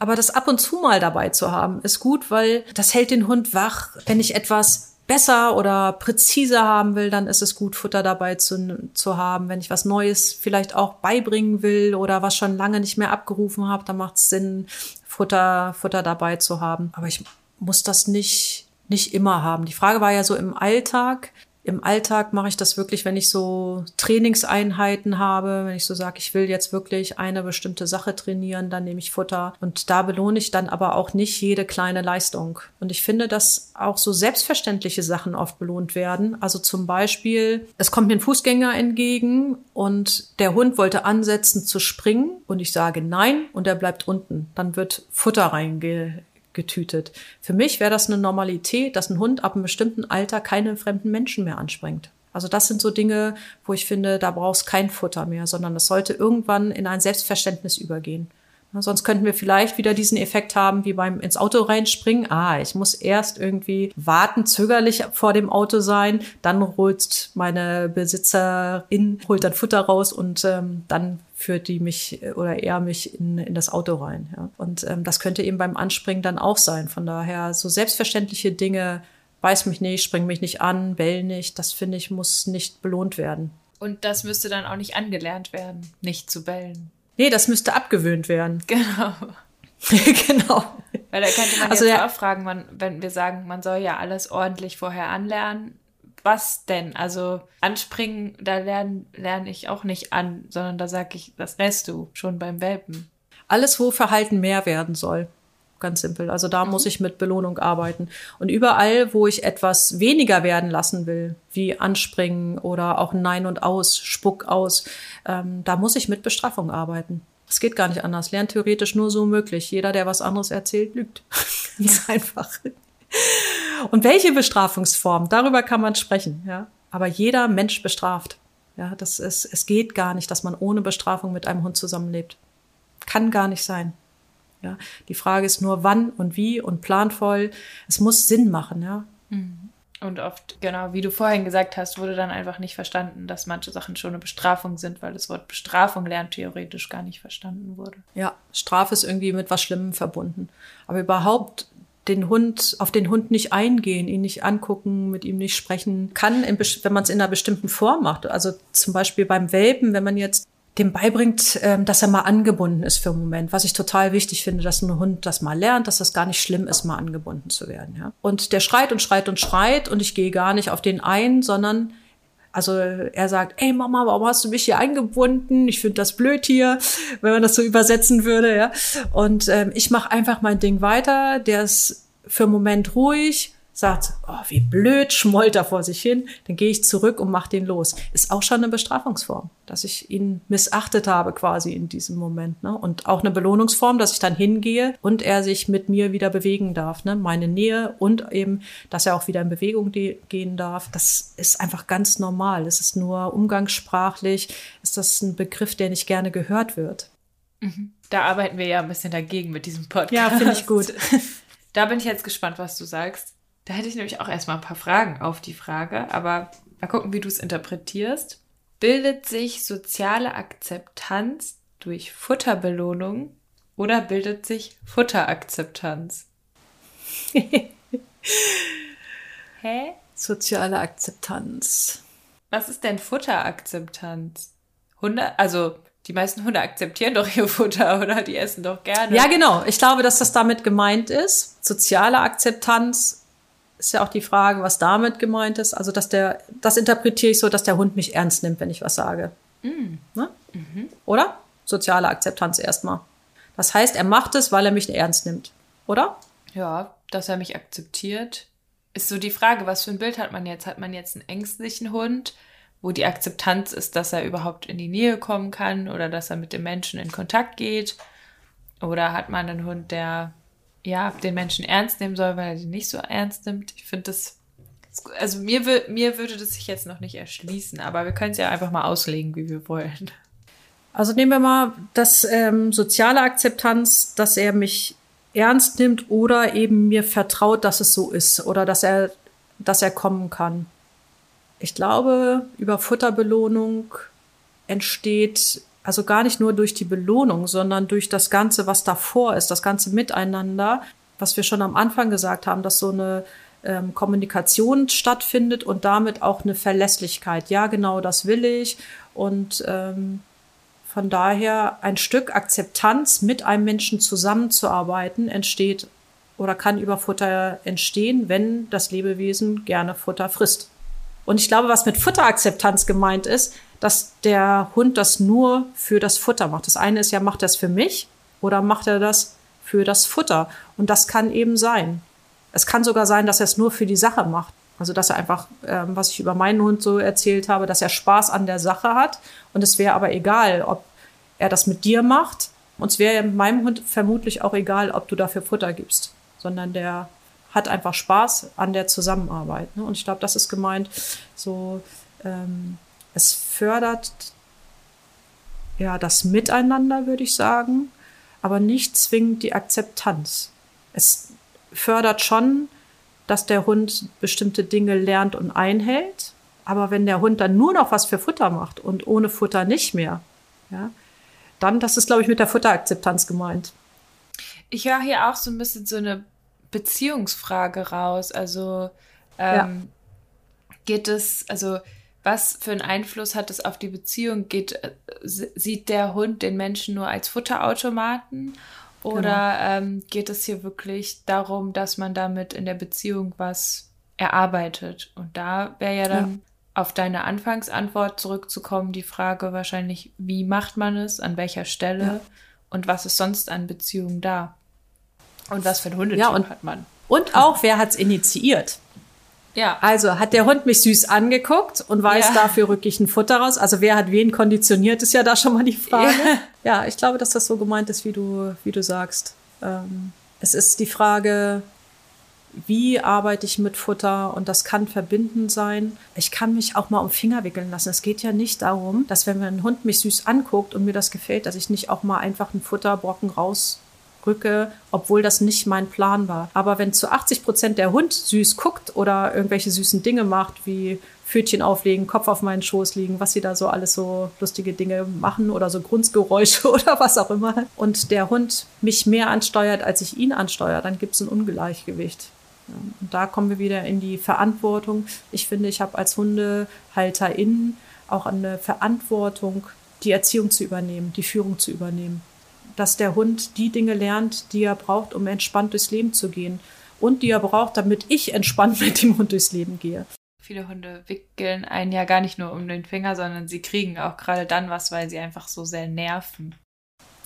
Aber das ab und zu mal dabei zu haben, ist gut, weil das hält den Hund wach. Wenn ich etwas besser oder präziser haben will, dann ist es gut, Futter dabei zu, zu haben. Wenn ich was Neues vielleicht auch beibringen will oder was schon lange nicht mehr abgerufen habe, dann macht es Sinn, Futter, Futter dabei zu haben. Aber ich muss das nicht, nicht immer haben. Die Frage war ja so im Alltag, im Alltag mache ich das wirklich, wenn ich so Trainingseinheiten habe, wenn ich so sage, ich will jetzt wirklich eine bestimmte Sache trainieren, dann nehme ich Futter. Und da belohne ich dann aber auch nicht jede kleine Leistung. Und ich finde, dass auch so selbstverständliche Sachen oft belohnt werden. Also zum Beispiel, es kommt mir ein Fußgänger entgegen und der Hund wollte ansetzen zu springen und ich sage nein und er bleibt unten. Dann wird Futter reinge getütet. Für mich wäre das eine Normalität, dass ein Hund ab einem bestimmten Alter keine fremden Menschen mehr anspringt. Also das sind so Dinge, wo ich finde, da brauchst kein Futter mehr, sondern es sollte irgendwann in ein Selbstverständnis übergehen. Sonst könnten wir vielleicht wieder diesen Effekt haben, wie beim ins Auto reinspringen. Ah, ich muss erst irgendwie warten, zögerlich vor dem Auto sein. Dann holt meine Besitzerin, holt dann Futter raus und ähm, dann führt die mich äh, oder er mich in, in das Auto rein. Ja. Und ähm, das könnte eben beim Anspringen dann auch sein. Von daher so selbstverständliche Dinge, beiß mich nicht, spring mich nicht an, bell nicht, das finde ich, muss nicht belohnt werden. Und das müsste dann auch nicht angelernt werden, nicht zu bellen. Nee, das müsste abgewöhnt werden. Genau. genau. Weil da könnte man also, jetzt ja. auch fragen, man, wenn wir sagen, man soll ja alles ordentlich vorher anlernen, was denn? Also anspringen, da lerne lern ich auch nicht an, sondern da sage ich, das lässt du schon beim Welpen. Alles, wo Verhalten mehr werden soll. Ganz simpel. Also da mhm. muss ich mit Belohnung arbeiten. Und überall, wo ich etwas weniger werden lassen will, wie anspringen oder auch Nein und Aus, Spuck aus, ähm, da muss ich mit Bestrafung arbeiten. Es geht gar nicht anders. Lernt theoretisch nur so möglich. Jeder, der was anderes erzählt, lügt. Ganz einfach. Und welche Bestrafungsform? Darüber kann man sprechen, ja. Aber jeder Mensch bestraft. Ja, das ist, es geht gar nicht, dass man ohne Bestrafung mit einem Hund zusammenlebt. Kann gar nicht sein. Ja, die Frage ist nur wann und wie und planvoll. Es muss Sinn machen, ja. Mhm. Und oft, genau, wie du vorhin gesagt hast, wurde dann einfach nicht verstanden, dass manche Sachen schon eine Bestrafung sind, weil das Wort Bestrafung lernt theoretisch gar nicht verstanden wurde. Ja, Strafe ist irgendwie mit was Schlimmem verbunden. Aber überhaupt den Hund, auf den Hund nicht eingehen, ihn nicht angucken, mit ihm nicht sprechen kann, wenn man es in einer bestimmten Form macht. Also zum Beispiel beim Welpen, wenn man jetzt dem beibringt, ähm, dass er mal angebunden ist für einen Moment, was ich total wichtig finde, dass ein Hund das mal lernt, dass das gar nicht schlimm ist, mal angebunden zu werden. Ja? Und der schreit und schreit und schreit und ich gehe gar nicht auf den ein, sondern Also er sagt, ey Mama, warum hast du mich hier eingebunden? Ich finde das blöd hier, wenn man das so übersetzen würde, ja. Und ähm, ich mache einfach mein Ding weiter. Der ist für einen Moment ruhig, sagt, oh, wie blöd, schmollt er vor sich hin, dann gehe ich zurück und mache den los. Ist auch schon eine Bestrafungsform, dass ich ihn missachtet habe quasi in diesem Moment. Ne? Und auch eine Belohnungsform, dass ich dann hingehe und er sich mit mir wieder bewegen darf. Ne? Meine Nähe und eben, dass er auch wieder in Bewegung gehen darf. Das ist einfach ganz normal. Es ist nur umgangssprachlich, ist das ein Begriff, der nicht gerne gehört wird. Mhm. Da arbeiten wir ja ein bisschen dagegen mit diesem Podcast. Ja, finde ich gut. Da bin ich jetzt gespannt, was du sagst. Da hätte ich nämlich auch erstmal ein paar Fragen auf die Frage, aber mal gucken, wie du es interpretierst. Bildet sich soziale Akzeptanz durch Futterbelohnung oder bildet sich Futterakzeptanz? Hä? Soziale Akzeptanz. Was ist denn Futterakzeptanz? Hunde, also die meisten Hunde akzeptieren doch ihr Futter, oder? Die essen doch gerne. Ja, genau. Ich glaube, dass das damit gemeint ist. Soziale Akzeptanz ist ja auch die Frage, was damit gemeint ist. Also, dass der, das interpretiere ich so, dass der Hund mich ernst nimmt, wenn ich was sage. Mm. Ne? Mhm. Oder? Soziale Akzeptanz erstmal. Das heißt, er macht es, weil er mich ernst nimmt. Oder? Ja, dass er mich akzeptiert. Ist so die Frage, was für ein Bild hat man jetzt? Hat man jetzt einen ängstlichen Hund, wo die Akzeptanz ist, dass er überhaupt in die Nähe kommen kann oder dass er mit dem Menschen in Kontakt geht? Oder hat man einen Hund, der ja, den Menschen ernst nehmen soll, weil er den nicht so ernst nimmt. Ich finde das, also mir, mir würde das sich jetzt noch nicht erschließen, aber wir können es ja einfach mal auslegen, wie wir wollen. Also nehmen wir mal das ähm, soziale Akzeptanz, dass er mich ernst nimmt oder eben mir vertraut, dass es so ist oder dass er, dass er kommen kann. Ich glaube, über Futterbelohnung entsteht also gar nicht nur durch die Belohnung, sondern durch das Ganze, was davor ist, das ganze Miteinander, was wir schon am Anfang gesagt haben, dass so eine ähm, Kommunikation stattfindet und damit auch eine Verlässlichkeit. Ja, genau, das will ich. Und ähm, von daher ein Stück Akzeptanz, mit einem Menschen zusammenzuarbeiten, entsteht oder kann über Futter entstehen, wenn das Lebewesen gerne Futter frisst. Und ich glaube, was mit Futterakzeptanz gemeint ist, dass der Hund das nur für das Futter macht. Das eine ist ja, macht er es für mich oder macht er das für das Futter? Und das kann eben sein. Es kann sogar sein, dass er es nur für die Sache macht. Also dass er einfach, ähm, was ich über meinen Hund so erzählt habe, dass er Spaß an der Sache hat. Und es wäre aber egal, ob er das mit dir macht. Und es wäre meinem Hund vermutlich auch egal, ob du dafür Futter gibst, sondern der hat einfach Spaß an der Zusammenarbeit. Ne? Und ich glaube, das ist gemeint, so ähm, es fördert ja das Miteinander, würde ich sagen, aber nicht zwingend die Akzeptanz. Es fördert schon, dass der Hund bestimmte Dinge lernt und einhält, aber wenn der Hund dann nur noch was für Futter macht und ohne Futter nicht mehr, ja, dann, das ist, glaube ich, mit der Futterakzeptanz gemeint. Ich höre hier auch so ein bisschen so eine Beziehungsfrage raus. Also ähm, ja. geht es, also was für einen Einfluss hat es auf die Beziehung? Geht, äh, sieht der Hund den Menschen nur als Futterautomaten? Oder genau. ähm, geht es hier wirklich darum, dass man damit in der Beziehung was erarbeitet? Und da wäre ja dann ja. auf deine Anfangsantwort zurückzukommen, die Frage wahrscheinlich, wie macht man es, an welcher Stelle ja. und was ist sonst an Beziehungen da? Und was für ein Hundetyp ja, hat man? Und auch, wer hat es initiiert? Ja. Also hat der Hund mich süß angeguckt und weiß, ja. dafür rücke ich ein Futter raus. Also wer hat wen konditioniert, ist ja da schon mal die Frage. Ja, ja ich glaube, dass das so gemeint ist, wie du, wie du sagst. Ähm, es ist die Frage, wie arbeite ich mit Futter und das kann verbindend sein. Ich kann mich auch mal um Finger wickeln lassen. Es geht ja nicht darum, dass wenn ein Hund mich süß anguckt und mir das gefällt, dass ich nicht auch mal einfach einen Futterbrocken raus rücke, obwohl das nicht mein Plan war. Aber wenn zu 80 Prozent der Hund süß guckt oder irgendwelche süßen Dinge macht, wie Pfötchen auflegen, Kopf auf meinen Schoß liegen, was sie da so alles so lustige Dinge machen oder so Grunzgeräusche oder was auch immer. Und der Hund mich mehr ansteuert, als ich ihn ansteuere, dann gibt es ein Ungleichgewicht. Und da kommen wir wieder in die Verantwortung. Ich finde, ich habe als Hundehalterin auch eine Verantwortung, die Erziehung zu übernehmen, die Führung zu übernehmen dass der Hund die Dinge lernt, die er braucht, um entspannt durchs Leben zu gehen und die er braucht, damit ich entspannt mit dem Hund durchs Leben gehe. Viele Hunde wickeln einen ja gar nicht nur um den Finger, sondern sie kriegen auch gerade dann was, weil sie einfach so sehr nerven.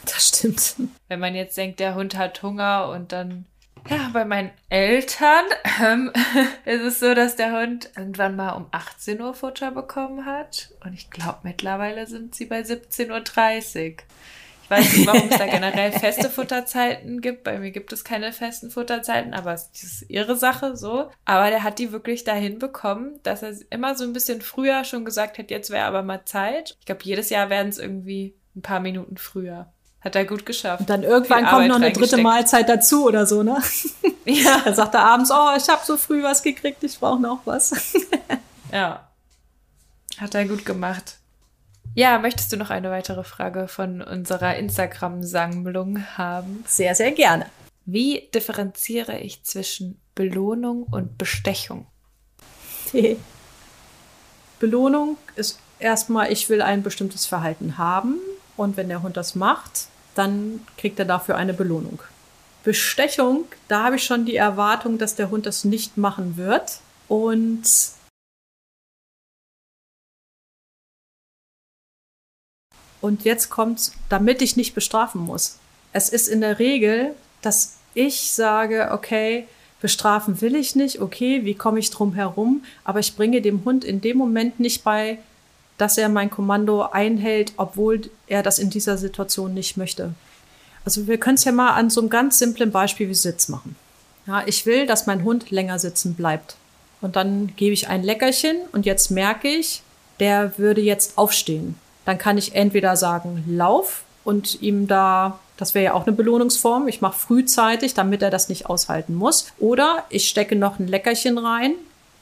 Das stimmt. Wenn man jetzt denkt, der Hund hat Hunger und dann ja, bei meinen Eltern ähm, ist es so, dass der Hund irgendwann mal um 18 Uhr Futter bekommen hat. Und ich glaube, mittlerweile sind sie bei 17.30 Uhr. Ich weiß nicht, warum es da generell feste Futterzeiten gibt. Bei mir gibt es keine festen Futterzeiten, aber es ist ihre Sache so. Aber der hat die wirklich dahin bekommen, dass er immer so ein bisschen früher schon gesagt hat, jetzt wäre aber mal Zeit. Ich glaube, jedes Jahr werden es irgendwie ein paar Minuten früher. Hat er gut geschafft. Und dann irgendwann kommt noch eine dritte Mahlzeit dazu oder so, ne? Ja. Dann sagt er abends, oh, ich habe so früh was gekriegt, ich brauche noch was. ja. Hat er gut gemacht. Ja, möchtest du noch eine weitere Frage von unserer Instagram-Sammlung haben? Sehr, sehr gerne. Wie differenziere ich zwischen Belohnung und Bestechung? Belohnung ist erstmal, ich will ein bestimmtes Verhalten haben und wenn der Hund das macht, dann kriegt er dafür eine Belohnung. Bestechung, da habe ich schon die Erwartung, dass der Hund das nicht machen wird. Und Und jetzt kommt, damit ich nicht bestrafen muss. Es ist in der Regel, dass ich sage, okay, bestrafen will ich nicht, okay, wie komme ich drum herum? Aber ich bringe dem Hund in dem Moment nicht bei, dass er mein Kommando einhält, obwohl er das in dieser Situation nicht möchte. Also wir können es ja mal an so einem ganz simplen Beispiel wie Sitz machen. Ja, ich will, dass mein Hund länger sitzen bleibt. Und dann gebe ich ein Leckerchen und jetzt merke ich, der würde jetzt aufstehen. Dann kann ich entweder sagen, lauf und ihm da, das wäre ja auch eine Belohnungsform, ich mache frühzeitig, damit er das nicht aushalten muss. Oder ich stecke noch ein Leckerchen rein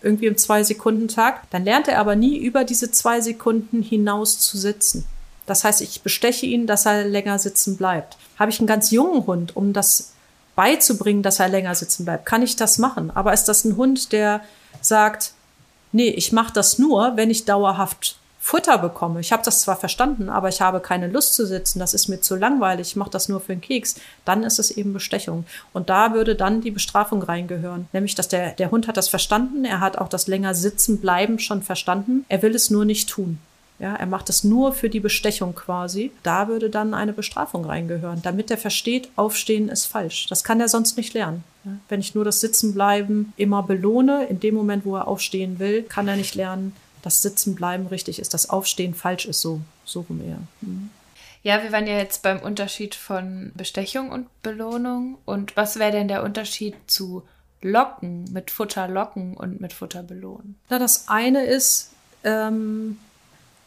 irgendwie im Zwei-Sekunden-Tag, dann lernt er aber nie über diese zwei Sekunden hinaus zu sitzen. Das heißt, ich besteche ihn, dass er länger sitzen bleibt. Habe ich einen ganz jungen Hund, um das beizubringen, dass er länger sitzen bleibt, kann ich das machen. Aber ist das ein Hund, der sagt, nee, ich mache das nur, wenn ich dauerhaft Futter bekomme. Ich habe das zwar verstanden, aber ich habe keine Lust zu sitzen, das ist mir zu langweilig, ich mache das nur für einen Keks, dann ist es eben Bestechung. Und da würde dann die Bestrafung reingehören. Nämlich, dass der, der Hund hat das verstanden, er hat auch das länger sitzen bleiben schon verstanden, er will es nur nicht tun. Ja, er macht es nur für die Bestechung quasi. Da würde dann eine Bestrafung reingehören, damit er versteht, aufstehen ist falsch. Das kann er sonst nicht lernen. Wenn ich nur das Sitzenbleiben immer belohne, in dem Moment, wo er aufstehen will, kann er nicht lernen, das Sitzenbleiben richtig ist, das Aufstehen falsch ist, so, so rum eher. Mhm. Ja, wir waren ja jetzt beim Unterschied von Bestechung und Belohnung. Und was wäre denn der Unterschied zu Locken, mit Futter locken und mit Futter belohnen? Na, das eine ist, ähm,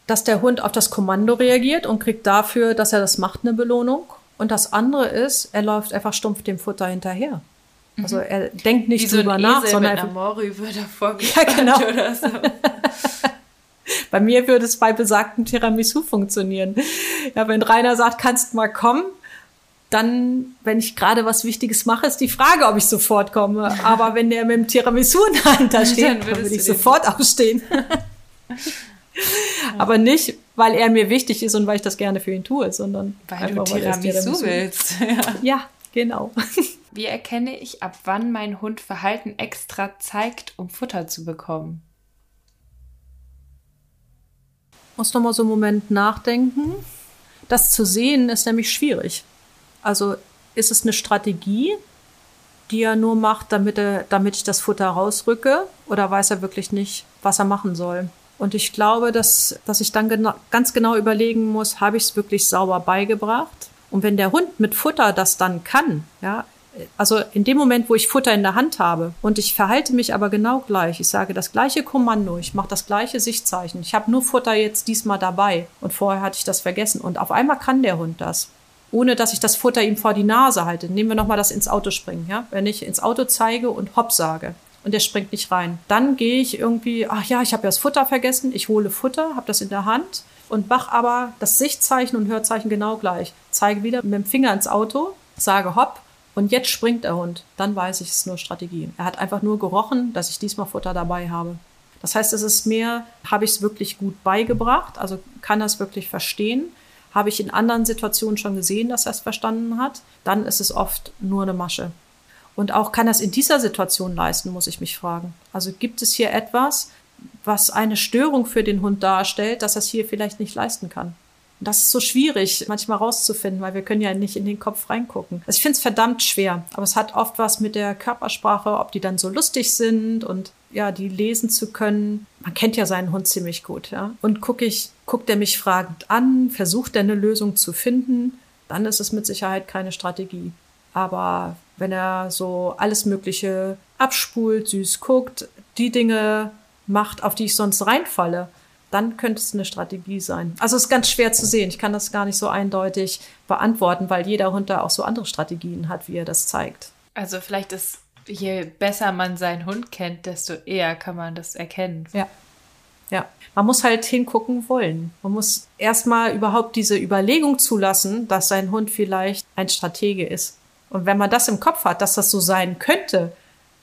dass der Hund auf das Kommando reagiert und kriegt dafür, dass er das macht, eine Belohnung. Und das andere ist, er läuft einfach stumpf dem Futter hinterher. Also mhm. er denkt nicht Wie drüber so nach, Esel sondern mit einer Morübe davor ja, genau. oder so. bei mir würde es bei besagten Tiramisu funktionieren. Ja, wenn Rainer sagt, kannst mal kommen, dann, wenn ich gerade was Wichtiges mache, ist die Frage, ob ich sofort komme. Aber wenn der mit dem Tiramisu in der Hand da steht, dann, dann würde ich sofort aufstehen. Aber nicht, weil er mir wichtig ist und weil ich das gerne für ihn tue, sondern weil einfach, du Tiramisu, weil Tiramisu willst. Ja. ja, genau. Wie erkenne ich, ab wann mein Hund Verhalten extra zeigt, um Futter zu bekommen? Muss noch mal so einen Moment nachdenken. Das zu sehen ist nämlich schwierig. Also ist es eine Strategie, die er nur macht, damit, er, damit ich das Futter rausrücke? Oder weiß er wirklich nicht, was er machen soll? Und ich glaube, dass, dass ich dann gena ganz genau überlegen muss, habe ich es wirklich sauber beigebracht? Und wenn der Hund mit Futter das dann kann, ja, also in dem Moment, wo ich Futter in der Hand habe und ich verhalte mich aber genau gleich, ich sage das gleiche Kommando, ich mache das gleiche Sichtzeichen, ich habe nur Futter jetzt diesmal dabei und vorher hatte ich das vergessen und auf einmal kann der Hund das. Ohne dass ich das Futter ihm vor die Nase halte. Nehmen wir nochmal das ins Auto springen, ja? Wenn ich ins Auto zeige und hopp sage und der springt nicht rein. Dann gehe ich irgendwie, ach ja, ich habe ja das Futter vergessen, ich hole Futter, habe das in der Hand und mach aber das Sichtzeichen und Hörzeichen genau gleich. Zeige wieder mit dem Finger ins Auto, sage hopp und jetzt springt der Hund. Dann weiß ich, es ist nur Strategie. Er hat einfach nur gerochen, dass ich diesmal Futter dabei habe. Das heißt, es ist mehr, habe ich es wirklich gut beigebracht, also kann er es wirklich verstehen. Habe ich in anderen Situationen schon gesehen, dass er es verstanden hat, dann ist es oft nur eine Masche. Und auch kann er es in dieser Situation leisten, muss ich mich fragen. Also gibt es hier etwas, was eine Störung für den Hund darstellt, dass er es hier vielleicht nicht leisten kann. Und das ist so schwierig, manchmal rauszufinden, weil wir können ja nicht in den Kopf reingucken. Also ich finde es verdammt schwer, aber es hat oft was mit der Körpersprache, ob die dann so lustig sind und ja, die lesen zu können. Man kennt ja seinen Hund ziemlich gut, ja. Und gucke ich, guckt er mich fragend an, versucht er eine Lösung zu finden, dann ist es mit Sicherheit keine Strategie. Aber wenn er so alles Mögliche abspult, süß guckt, die Dinge macht, auf die ich sonst reinfalle, dann könnte es eine Strategie sein. Also es ist ganz schwer zu sehen. Ich kann das gar nicht so eindeutig beantworten, weil jeder Hund da auch so andere Strategien hat, wie er das zeigt. Also vielleicht ist, je besser man seinen Hund kennt, desto eher kann man das erkennen. Ja. Ja, man muss halt hingucken wollen. Man muss erstmal überhaupt diese Überlegung zulassen, dass sein Hund vielleicht ein Stratege ist. Und wenn man das im Kopf hat, dass das so sein könnte,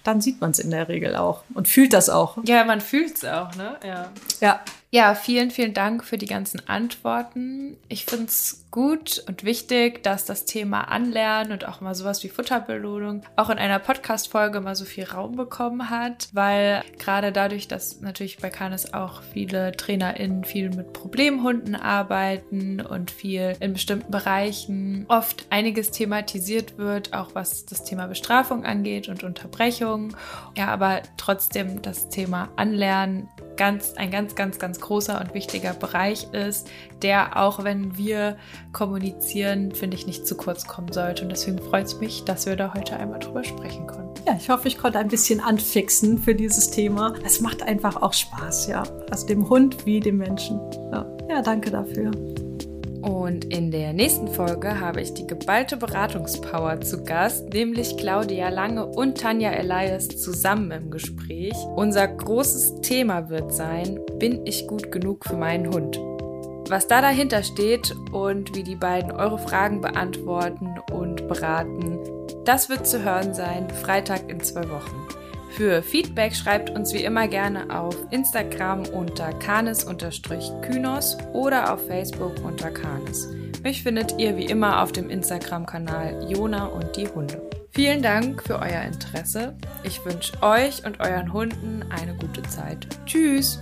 dann sieht man es in der Regel auch und fühlt das auch. Ja, man fühlt es auch, ne? Ja. Ja. Ja, vielen, vielen Dank für die ganzen Antworten. Ich finde es gut und wichtig, dass das Thema Anlernen und auch mal sowas wie Futterbelohnung auch in einer Podcast-Folge mal so viel Raum bekommen hat, weil gerade dadurch, dass natürlich bei Canis auch viele TrainerInnen viel mit Problemhunden arbeiten und viel in bestimmten Bereichen oft einiges thematisiert wird, auch was das Thema Bestrafung angeht und Unterbrechung. Ja, aber trotzdem das Thema Anlernen ganz, ein ganz, ganz, ganz großer und wichtiger Bereich ist, der auch wenn wir kommunizieren, finde ich, nicht zu kurz kommen sollte. Und deswegen freut es mich, dass wir da heute einmal drüber sprechen konnten. Ja, ich hoffe, ich konnte ein bisschen anfixen für dieses Thema. Es macht einfach auch Spaß, ja. Also dem Hund wie dem Menschen. Ja, ja danke dafür. Und in der nächsten Folge habe ich die geballte Beratungspower zu Gast, nämlich Claudia Lange und Tanja Elias zusammen im Gespräch. Unser großes Thema wird sein, bin ich gut genug für meinen Hund? Was da dahinter steht und wie die beiden eure Fragen beantworten und beraten, das wird zu hören sein, Freitag in zwei Wochen. Für Feedback schreibt uns wie immer gerne auf Instagram unter kanis-kynos oder auf Facebook unter kanis. Mich findet ihr wie immer auf dem Instagram-Kanal Jona und die Hunde. Vielen Dank für euer Interesse. Ich wünsche euch und euren Hunden eine gute Zeit. Tschüss!